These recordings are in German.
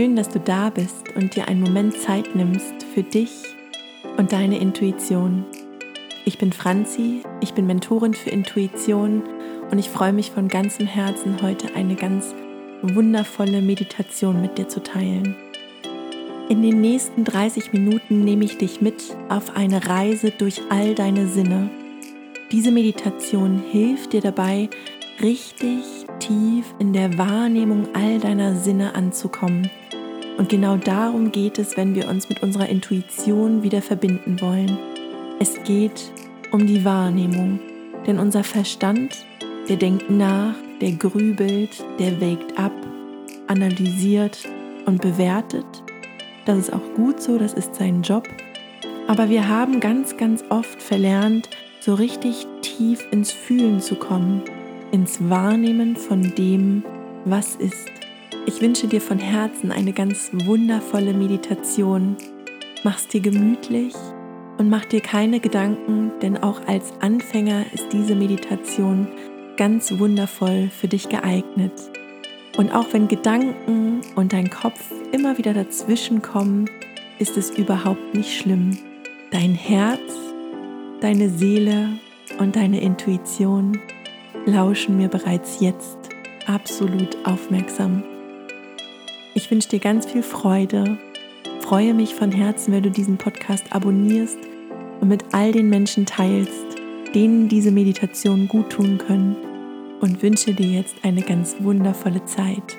Schön, dass du da bist und dir einen Moment Zeit nimmst für dich und deine Intuition. Ich bin Franzi, ich bin Mentorin für Intuition und ich freue mich von ganzem Herzen, heute eine ganz wundervolle Meditation mit dir zu teilen. In den nächsten 30 Minuten nehme ich dich mit auf eine Reise durch all deine Sinne. Diese Meditation hilft dir dabei, richtig tief in der Wahrnehmung all deiner Sinne anzukommen. Und genau darum geht es, wenn wir uns mit unserer Intuition wieder verbinden wollen. Es geht um die Wahrnehmung, denn unser Verstand, der denkt nach, der grübelt, der wägt ab, analysiert und bewertet. Das ist auch gut so, das ist sein Job. Aber wir haben ganz, ganz oft verlernt, so richtig tief ins Fühlen zu kommen, ins Wahrnehmen von dem, was ist. Ich wünsche dir von Herzen eine ganz wundervolle Meditation. Mach's dir gemütlich und mach dir keine Gedanken, denn auch als Anfänger ist diese Meditation ganz wundervoll für dich geeignet. Und auch wenn Gedanken und dein Kopf immer wieder dazwischen kommen, ist es überhaupt nicht schlimm. Dein Herz, deine Seele und deine Intuition lauschen mir bereits jetzt absolut aufmerksam. Ich wünsche dir ganz viel Freude. Freue mich von Herzen, wenn du diesen Podcast abonnierst und mit all den Menschen teilst, denen diese Meditation gut tun können und wünsche dir jetzt eine ganz wundervolle Zeit.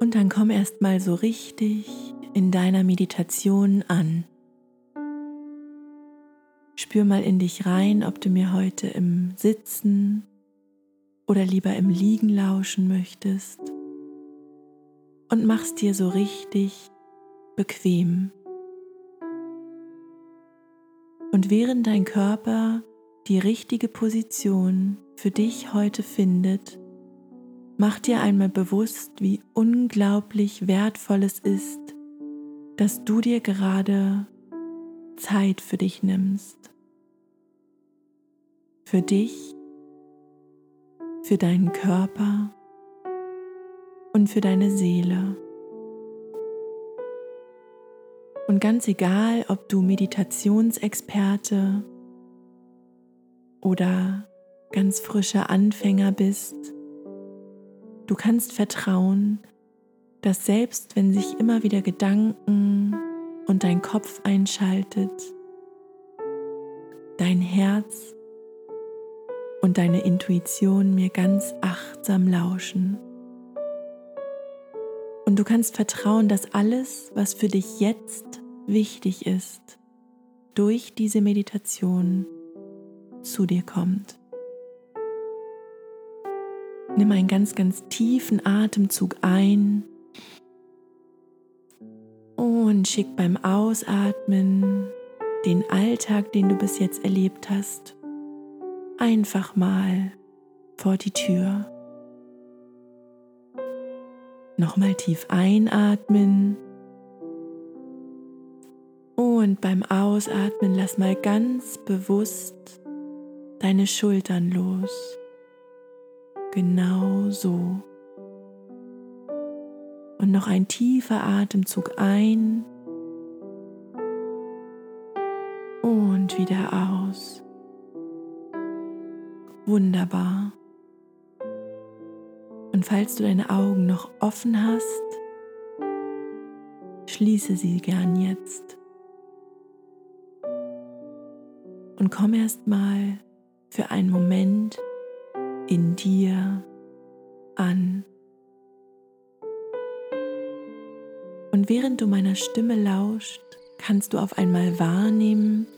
Und dann komm erst mal so richtig in deiner Meditation an. Spür mal in dich rein, ob du mir heute im Sitzen oder lieber im Liegen lauschen möchtest. Und mach's dir so richtig bequem. Und während dein Körper die richtige Position für dich heute findet, Mach dir einmal bewusst, wie unglaublich wertvoll es ist, dass du dir gerade Zeit für dich nimmst. Für dich, für deinen Körper und für deine Seele. Und ganz egal, ob du Meditationsexperte oder ganz frischer Anfänger bist, Du kannst vertrauen, dass selbst wenn sich immer wieder Gedanken und dein Kopf einschaltet, dein Herz und deine Intuition mir ganz achtsam lauschen. Und du kannst vertrauen, dass alles, was für dich jetzt wichtig ist, durch diese Meditation zu dir kommt. Nimm einen ganz, ganz tiefen Atemzug ein und schick beim Ausatmen den Alltag, den du bis jetzt erlebt hast, einfach mal vor die Tür. Nochmal tief einatmen und beim Ausatmen lass mal ganz bewusst deine Schultern los. Genau so. Und noch ein tiefer Atemzug ein und wieder aus. Wunderbar. Und falls du deine Augen noch offen hast, schließe sie gern jetzt. Und komm erst mal für einen Moment in dir an. Während du meiner Stimme lauscht, kannst du auf einmal wahrnehmen,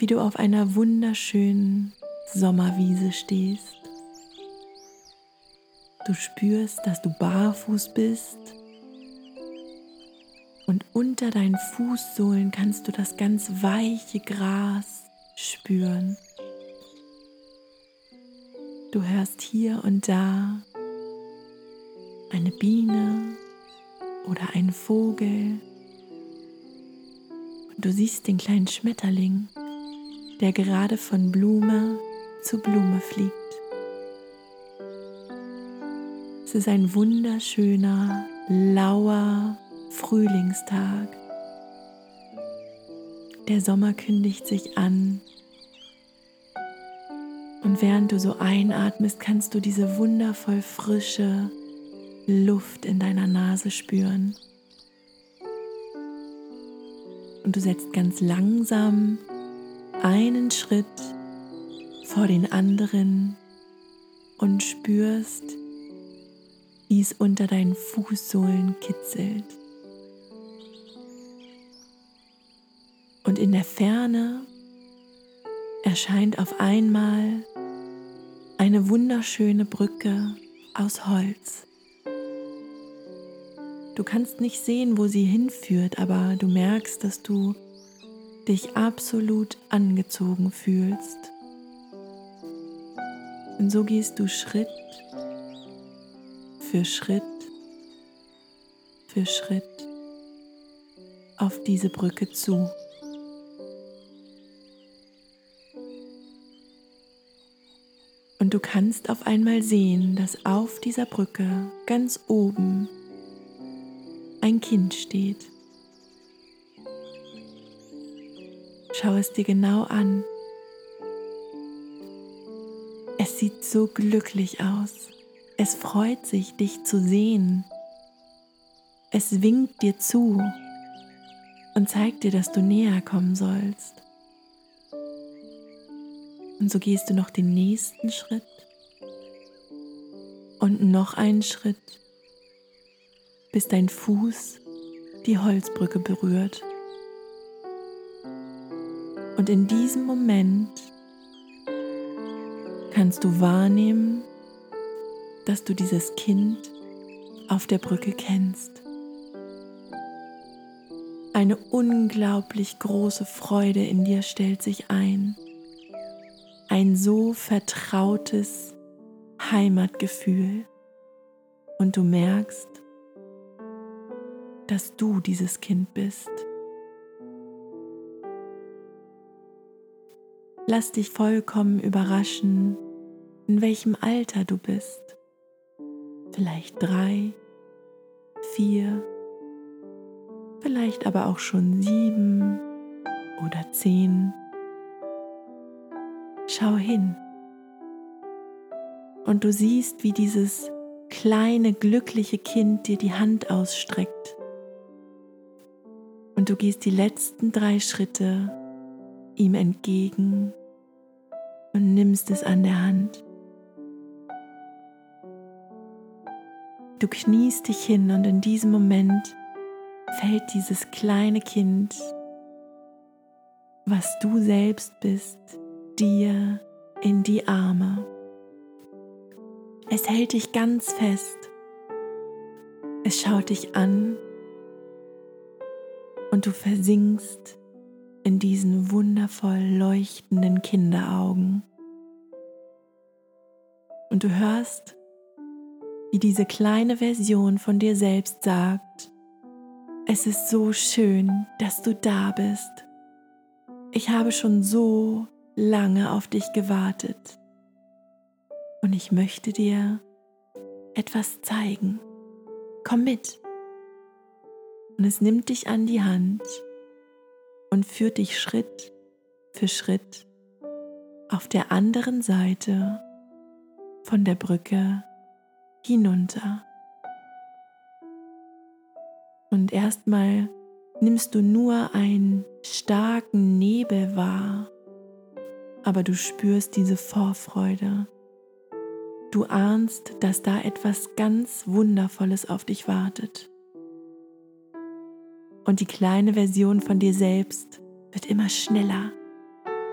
wie du auf einer wunderschönen Sommerwiese stehst. Du spürst, dass du barfuß bist und unter deinen Fußsohlen kannst du das ganz weiche Gras spüren. Du hörst hier und da eine Biene oder ein Vogel. Und du siehst den kleinen Schmetterling, der gerade von Blume zu Blume fliegt. Es ist ein wunderschöner, lauer Frühlingstag. Der Sommer kündigt sich an. Und während du so einatmest, kannst du diese wundervoll frische Luft in deiner Nase spüren. Und du setzt ganz langsam einen Schritt vor den anderen und spürst, wie es unter deinen Fußsohlen kitzelt. Und in der Ferne erscheint auf einmal eine wunderschöne Brücke aus Holz. Du kannst nicht sehen, wo sie hinführt, aber du merkst, dass du dich absolut angezogen fühlst. Und so gehst du Schritt für Schritt für Schritt auf diese Brücke zu. Und du kannst auf einmal sehen, dass auf dieser Brücke ganz oben ein Kind steht. Schau es dir genau an. Es sieht so glücklich aus. Es freut sich, dich zu sehen. Es winkt dir zu und zeigt dir, dass du näher kommen sollst. Und so gehst du noch den nächsten Schritt und noch einen Schritt, bis dein Fuß die Holzbrücke berührt. Und in diesem Moment kannst du wahrnehmen, dass du dieses Kind auf der Brücke kennst. Eine unglaublich große Freude in dir stellt sich ein. Ein so vertrautes Heimatgefühl. Und du merkst, dass du dieses Kind bist. Lass dich vollkommen überraschen, in welchem Alter du bist vielleicht drei, vier, vielleicht aber auch schon sieben oder zehn. Schau hin und du siehst, wie dieses kleine glückliche Kind dir die Hand ausstreckt. Und du gehst die letzten drei Schritte ihm entgegen und nimmst es an der Hand. Du kniest dich hin und in diesem Moment fällt dieses kleine Kind, was du selbst bist, dir in die Arme. Es hält dich ganz fest. Es schaut dich an und du versinkst in diesen wundervoll leuchtenden Kinderaugen. Und du hörst, wie diese kleine Version von dir selbst sagt, es ist so schön, dass du da bist. Ich habe schon so lange auf dich gewartet und ich möchte dir etwas zeigen. Komm mit. Und es nimmt dich an die Hand und führt dich Schritt für Schritt auf der anderen Seite von der Brücke hinunter. Und erstmal nimmst du nur einen starken Nebel wahr, aber du spürst diese Vorfreude. Du ahnst, dass da etwas ganz Wundervolles auf dich wartet. Und die kleine Version von dir selbst wird immer schneller.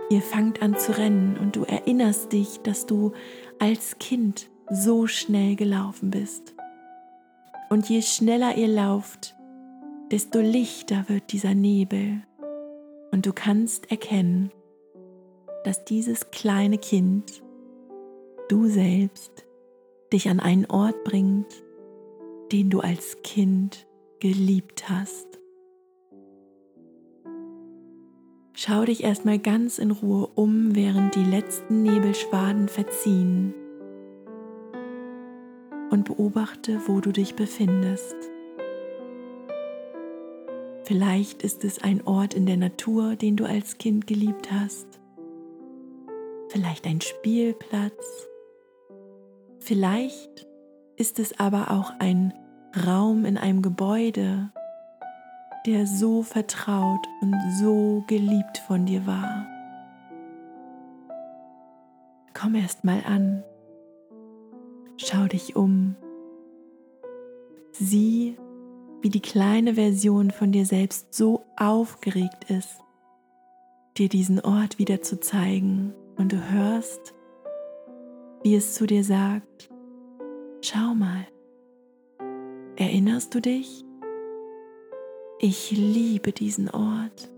Ihr fangt an zu rennen und du erinnerst dich, dass du als Kind so schnell gelaufen bist. Und je schneller ihr lauft, desto lichter wird dieser Nebel und du kannst erkennen, dass dieses kleine Kind, du selbst, dich an einen Ort bringt, den du als Kind geliebt hast. Schau dich erstmal ganz in Ruhe um, während die letzten Nebelschwaden verziehen und beobachte, wo du dich befindest. Vielleicht ist es ein Ort in der Natur, den du als Kind geliebt hast. Vielleicht ein Spielplatz. Vielleicht ist es aber auch ein Raum in einem Gebäude, der so vertraut und so geliebt von dir war. Komm erst mal an. Schau dich um. Sieh, wie die kleine Version von dir selbst so aufgeregt ist, dir diesen Ort wieder zu zeigen und du hörst, wie es zu dir sagt, schau mal, erinnerst du dich? Ich liebe diesen Ort.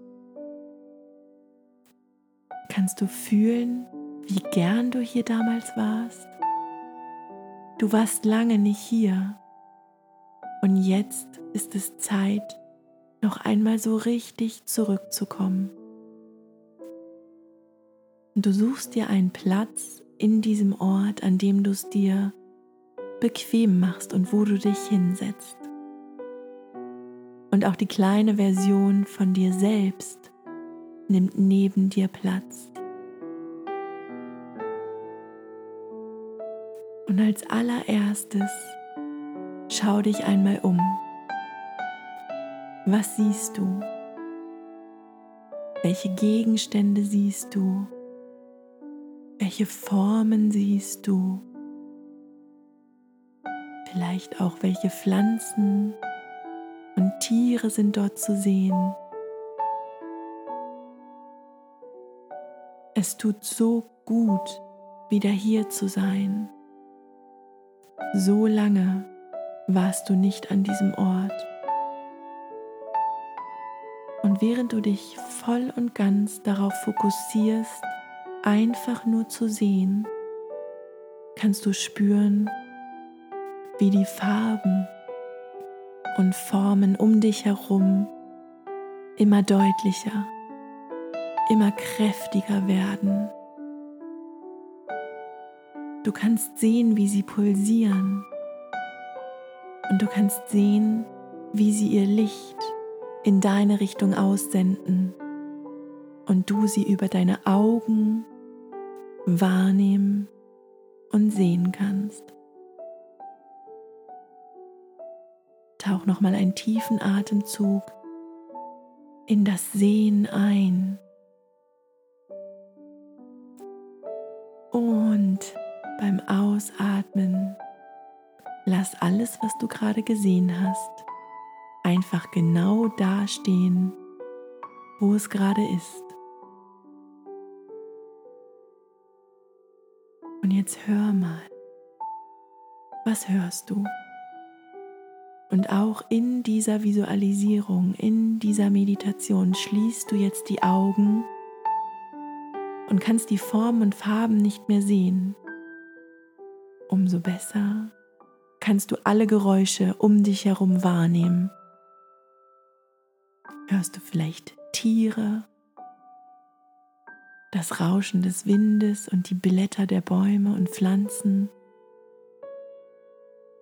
Kannst du fühlen, wie gern du hier damals warst? Du warst lange nicht hier und jetzt ist es Zeit, noch einmal so richtig zurückzukommen. Du suchst dir einen Platz in diesem Ort, an dem du es dir bequem machst und wo du dich hinsetzt. Und auch die kleine Version von dir selbst nimmt neben dir Platz. Und als allererstes schau dich einmal um. Was siehst du? Welche Gegenstände siehst du? Welche Formen siehst du? Vielleicht auch welche Pflanzen und Tiere sind dort zu sehen. Es tut so gut, wieder hier zu sein. So lange warst du nicht an diesem Ort. Und während du dich voll und ganz darauf fokussierst, einfach nur zu sehen, kannst du spüren, wie die Farben und Formen um dich herum immer deutlicher, immer kräftiger werden. Du kannst sehen, wie sie pulsieren und du kannst sehen, wie sie ihr Licht in deine Richtung aussenden und du sie über deine Augen wahrnehmen und sehen kannst. Tauch nochmal einen tiefen Atemzug in das Sehen ein. Und beim Ausatmen lass alles, was du gerade gesehen hast, einfach genau da stehen, wo es gerade ist. Und jetzt hör mal, was hörst du? Und auch in dieser Visualisierung, in dieser Meditation schließt du jetzt die Augen und kannst die Formen und Farben nicht mehr sehen. Umso besser kannst du alle Geräusche um dich herum wahrnehmen. Hörst du vielleicht Tiere, das Rauschen des Windes und die Blätter der Bäume und Pflanzen?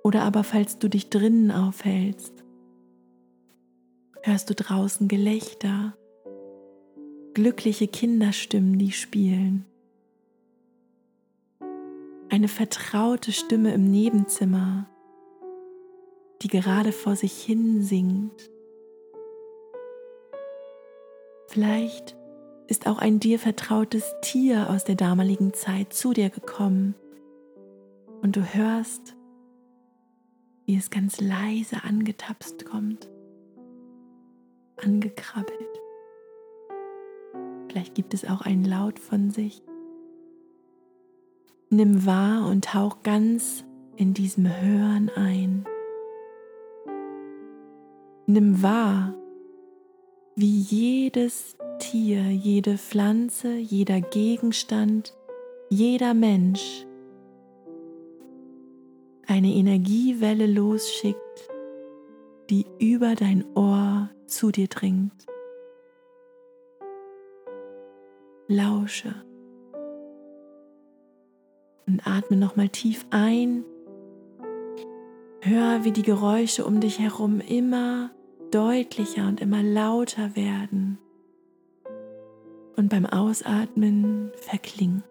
Oder aber falls du dich drinnen aufhältst, hörst du draußen Gelächter, glückliche Kinderstimmen, die spielen. Eine vertraute Stimme im Nebenzimmer, die gerade vor sich hin singt. Vielleicht ist auch ein dir vertrautes Tier aus der damaligen Zeit zu dir gekommen und du hörst, wie es ganz leise angetapst kommt, angekrabbelt. Vielleicht gibt es auch einen Laut von sich. Nimm wahr und tauch ganz in diesem Hören ein. Nimm wahr, wie jedes Tier, jede Pflanze, jeder Gegenstand, jeder Mensch eine Energiewelle losschickt, die über dein Ohr zu dir dringt. Lausche und atme nochmal tief ein. Hör, wie die Geräusche um dich herum immer deutlicher und immer lauter werden und beim Ausatmen verklingen.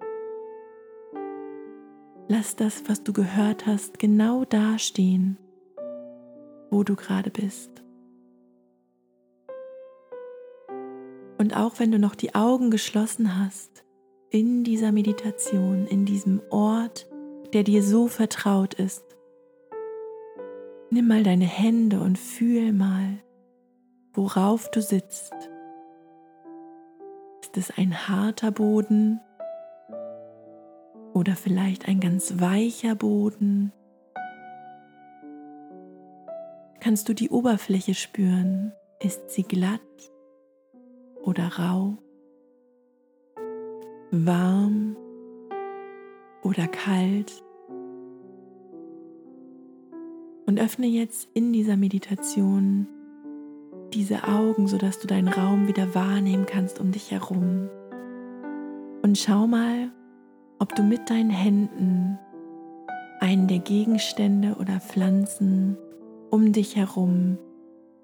Lass das, was du gehört hast, genau da stehen, wo du gerade bist. Und auch wenn du noch die Augen geschlossen hast, in dieser Meditation, in diesem Ort, der dir so vertraut ist, nimm mal deine Hände und fühl mal, worauf du sitzt. Ist es ein harter Boden oder vielleicht ein ganz weicher Boden? Kannst du die Oberfläche spüren? Ist sie glatt oder rau? Warm oder kalt? Und öffne jetzt in dieser Meditation diese Augen, sodass du deinen Raum wieder wahrnehmen kannst um dich herum. Und schau mal, ob du mit deinen Händen einen der Gegenstände oder Pflanzen um dich herum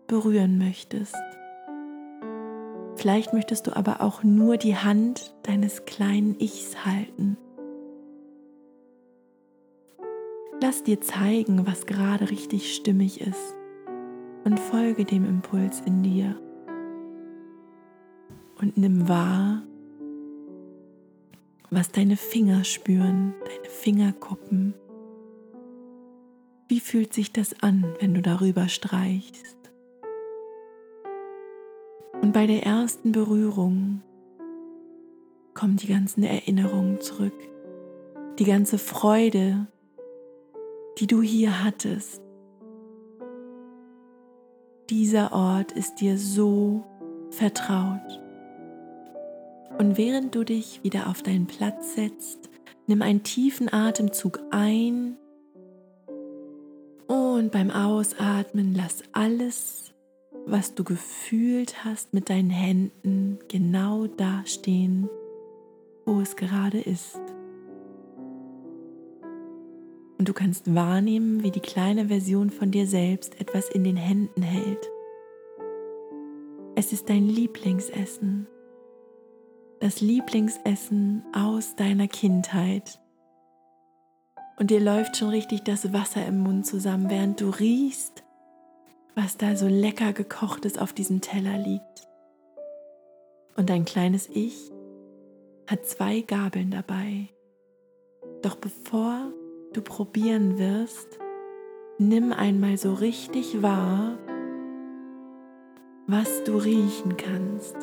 berühren möchtest. Vielleicht möchtest du aber auch nur die Hand deines kleinen Ichs halten. Lass dir zeigen, was gerade richtig stimmig ist und folge dem Impuls in dir. Und nimm wahr, was deine Finger spüren, deine Fingerkuppen. Wie fühlt sich das an, wenn du darüber streichst? Und bei der ersten Berührung kommen die ganzen Erinnerungen zurück, die ganze Freude, die du hier hattest. Dieser Ort ist dir so vertraut. Und während du dich wieder auf deinen Platz setzt, nimm einen tiefen Atemzug ein und beim Ausatmen lass alles, was du gefühlt hast mit deinen Händen, genau da stehen, wo es gerade ist. Und du kannst wahrnehmen, wie die kleine Version von dir selbst etwas in den Händen hält. Es ist dein Lieblingsessen das Lieblingsessen aus deiner Kindheit. Und dir läuft schon richtig das Wasser im Mund zusammen, während du riechst, was da so lecker gekochtes auf diesem Teller liegt. Und dein kleines Ich hat zwei Gabeln dabei. Doch bevor du probieren wirst, nimm einmal so richtig wahr, was du riechen kannst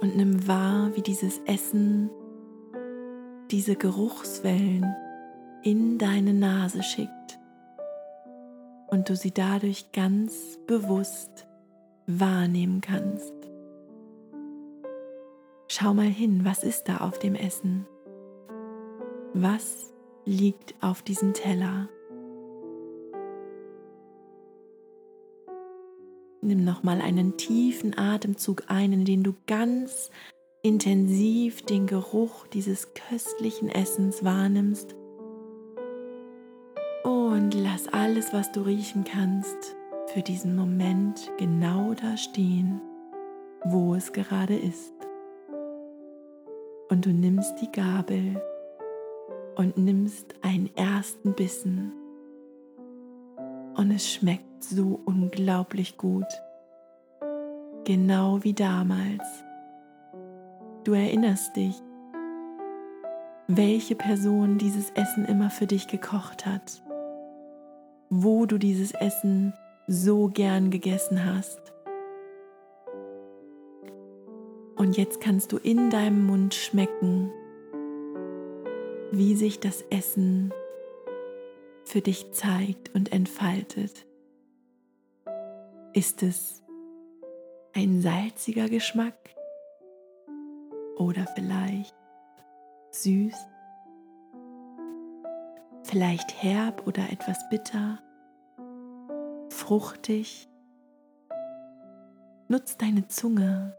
und nimm wahr, wie dieses Essen diese Geruchswellen in deine Nase schickt und du sie dadurch ganz bewusst wahrnehmen kannst. Schau mal hin, was ist da auf dem Essen? Was liegt auf diesem Teller? Nimm nochmal einen tiefen Atemzug ein, in den du ganz intensiv den Geruch dieses köstlichen Essens wahrnimmst. Und lass alles, was du riechen kannst, für diesen Moment genau da stehen, wo es gerade ist. Und du nimmst die Gabel und nimmst einen ersten Bissen. Und es schmeckt so unglaublich gut. Genau wie damals. Du erinnerst dich, welche Person dieses Essen immer für dich gekocht hat, wo du dieses Essen so gern gegessen hast. Und jetzt kannst du in deinem Mund schmecken, wie sich das Essen für dich zeigt und entfaltet. Ist es ein salziger Geschmack? Oder vielleicht süß, vielleicht herb oder etwas bitter, fruchtig. Nutz deine Zunge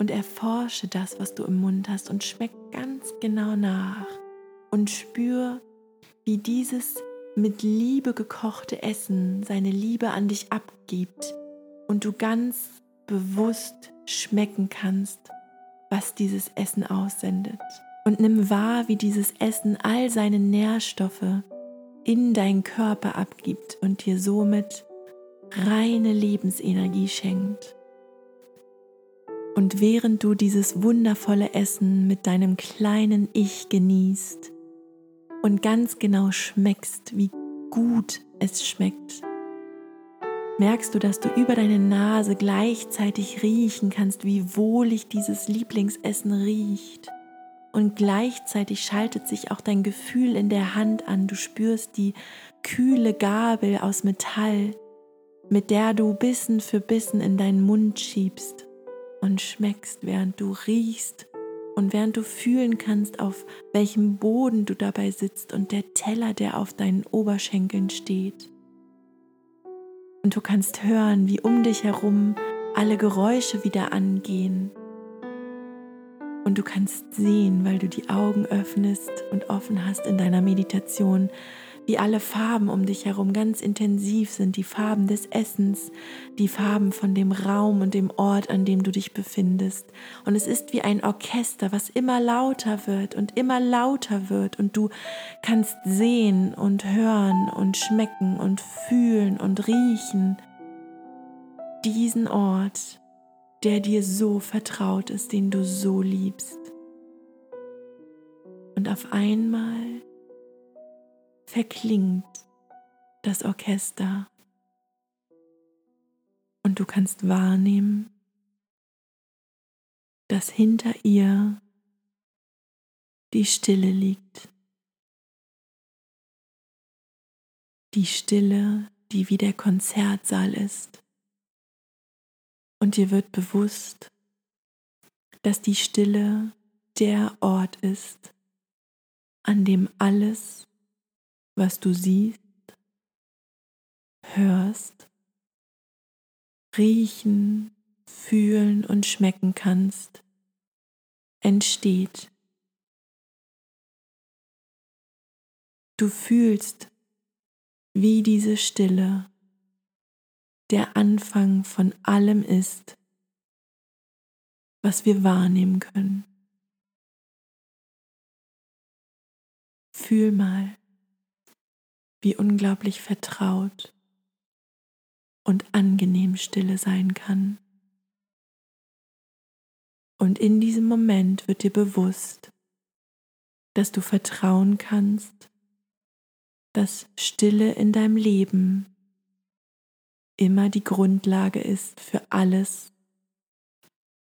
und erforsche das, was du im Mund hast und schmeck ganz genau nach und spür, wie dieses mit Liebe gekochte Essen seine Liebe an dich abgibt und du ganz bewusst schmecken kannst, was dieses Essen aussendet. Und nimm wahr, wie dieses Essen all seine Nährstoffe in deinen Körper abgibt und dir somit reine Lebensenergie schenkt. Und während du dieses wundervolle Essen mit deinem kleinen Ich genießt und ganz genau schmeckst, wie gut es schmeckt, merkst du, dass du über deine Nase gleichzeitig riechen kannst, wie wohlig dieses Lieblingsessen riecht. Und gleichzeitig schaltet sich auch dein Gefühl in der Hand an. Du spürst die kühle Gabel aus Metall, mit der du Bissen für Bissen in deinen Mund schiebst und schmeckst, während du riechst und während du fühlen kannst, auf welchem Boden du dabei sitzt und der Teller, der auf deinen Oberschenkeln steht. Und du kannst hören, wie um dich herum alle Geräusche wieder angehen. Und du kannst sehen, weil du die Augen öffnest und offen hast in deiner Meditation, wie alle Farben um dich herum ganz intensiv sind, die Farben des Essens, die Farben von dem Raum und dem Ort, an dem du dich befindest. Und es ist wie ein Orchester, was immer lauter wird und immer lauter wird und du kannst sehen und hören und schmecken und fühlen und riechen diesen Ort, der dir so vertraut ist, den du so liebst. Und auf einmal verklingt das Orchester und du kannst wahrnehmen, dass hinter ihr die Stille liegt. Die Stille, die wie der Konzertsaal ist. Und dir wird bewusst, dass die Stille der Ort ist, an dem alles was du siehst, hörst, riechen, fühlen und schmecken kannst, entsteht. Du fühlst, wie diese Stille der Anfang von allem ist, was wir wahrnehmen können. Fühl mal, wie unglaublich vertraut und angenehm Stille sein kann. Und in diesem Moment wird dir bewusst, dass du vertrauen kannst, dass Stille in deinem Leben immer die Grundlage ist für alles,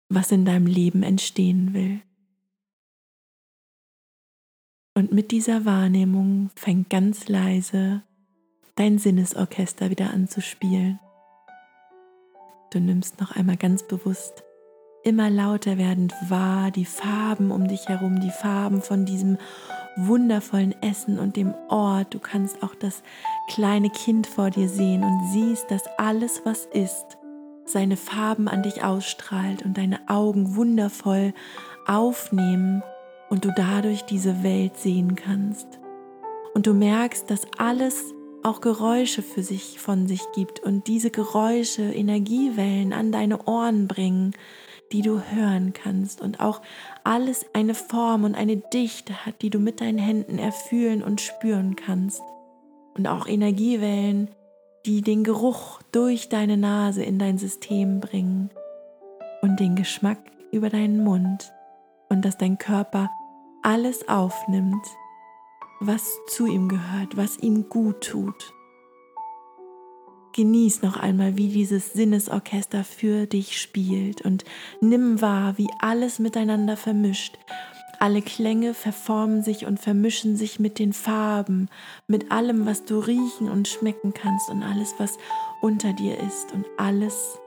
was in deinem Leben entstehen will. Und mit dieser Wahrnehmung fängt ganz leise dein Sinnesorchester wieder an zu spielen. Du nimmst noch einmal ganz bewusst immer lauter werdend wahr die Farben um dich herum, die Farben von diesem wundervollen Essen und dem Ort. Du kannst auch das kleine Kind vor dir sehen und siehst, dass alles, was ist, seine Farben an dich ausstrahlt und deine Augen wundervoll aufnehmen und du dadurch diese Welt sehen kannst. Und du merkst, dass alles auch Geräusche für sich von sich gibt und diese Geräusche Energiewellen an deine Ohren bringen, die du hören kannst und auch alles eine Form und eine Dichte hat, die du mit deinen Händen erfühlen und spüren kannst. Und auch Energiewellen, die den Geruch durch deine Nase in dein System bringen und den Geschmack über deinen Mund und dass dein Körper alles aufnimmt, was zu ihm gehört, was ihm gut tut. Genieß noch einmal, wie dieses Sinnesorchester für dich spielt und nimm wahr, wie alles miteinander vermischt. Alle Klänge verformen sich und vermischen sich mit den Farben, mit allem, was du riechen und schmecken kannst und alles, was unter dir ist und alles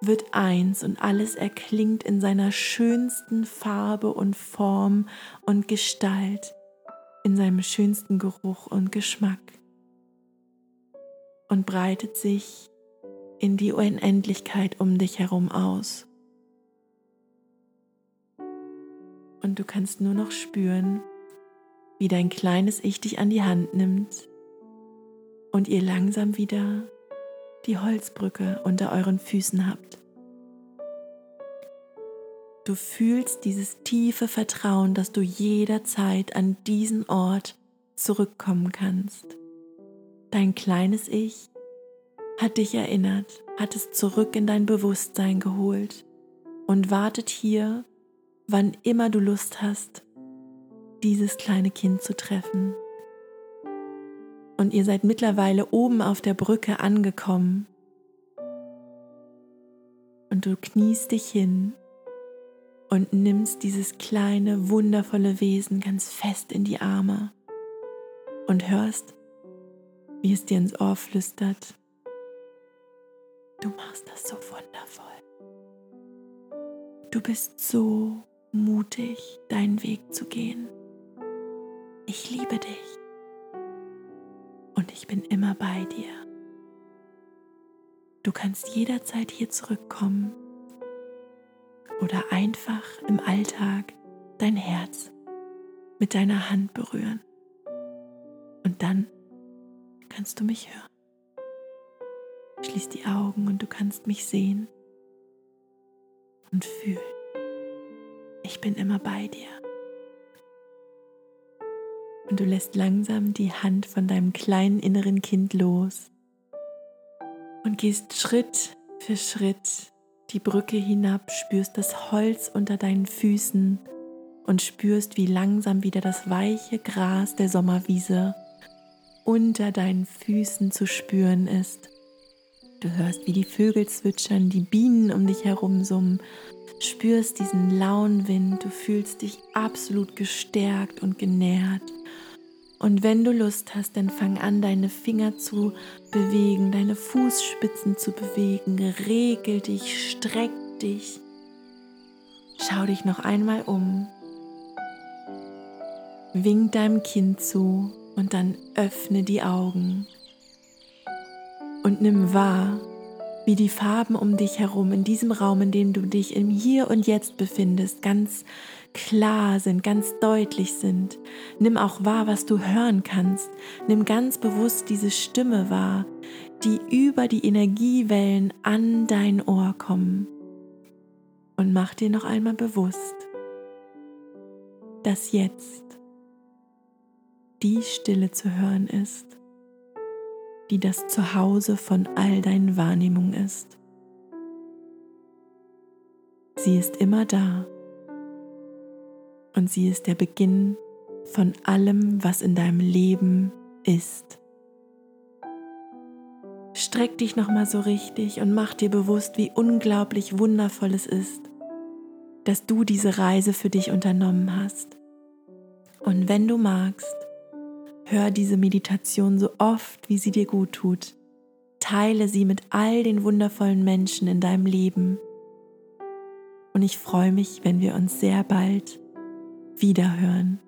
wird eins und alles erklingt in seiner schönsten Farbe und Form und Gestalt, in seinem schönsten Geruch und Geschmack und breitet sich in die Unendlichkeit um dich herum aus. Und du kannst nur noch spüren, wie dein kleines Ich dich an die Hand nimmt und ihr langsam wieder die Holzbrücke unter euren Füßen habt. Du fühlst dieses tiefe Vertrauen, dass du jederzeit an diesen Ort zurückkommen kannst. Dein kleines Ich hat dich erinnert, hat es zurück in dein Bewusstsein geholt und wartet hier, wann immer du Lust hast, dieses kleine Kind zu treffen. Und ihr seid mittlerweile oben auf der Brücke angekommen. Und du kniest dich hin und nimmst dieses kleine, wundervolle Wesen ganz fest in die Arme und hörst, wie es dir ins Ohr flüstert. Du machst das so wundervoll. Du bist so mutig, deinen Weg zu gehen. Ich liebe dich ich bin immer bei dir. Du kannst jederzeit hier zurückkommen oder einfach im Alltag dein Herz mit deiner Hand berühren. Und dann kannst du mich hören. Schließ die Augen und du kannst mich sehen und fühlen. Ich bin immer bei dir. Und du lässt langsam die Hand von deinem kleinen inneren Kind los und gehst Schritt für Schritt die Brücke hinab, spürst das Holz unter deinen Füßen und spürst, wie langsam wieder das weiche Gras der Sommerwiese unter deinen Füßen zu spüren ist. Du hörst, wie die Vögel zwitschern, die Bienen um dich herum summen, spürst diesen lauen Wind, du fühlst dich absolut gestärkt und genährt. Und wenn du Lust hast, dann fang an, deine Finger zu bewegen, deine Fußspitzen zu bewegen. Regel dich, streck dich. Schau dich noch einmal um. Wink deinem Kind zu und dann öffne die Augen. Und nimm wahr, wie die Farben um dich herum in diesem Raum, in dem du dich im Hier und Jetzt befindest, ganz klar sind, ganz deutlich sind. Nimm auch wahr, was du hören kannst. Nimm ganz bewusst diese Stimme wahr, die über die Energiewellen an dein Ohr kommen. Und mach dir noch einmal bewusst, dass jetzt die Stille zu hören ist, die das Zuhause von all deinen Wahrnehmungen ist. Sie ist immer da und sie ist der Beginn von allem, was in deinem Leben ist. Streck dich nochmal so richtig und mach dir bewusst, wie unglaublich wundervoll es ist, dass du diese Reise für dich unternommen hast. Und wenn du magst, hör diese Meditation so oft, wie sie dir gut tut. Teile sie mit all den wundervollen Menschen in deinem Leben. Und ich freue mich, wenn wir uns sehr bald wiederhören.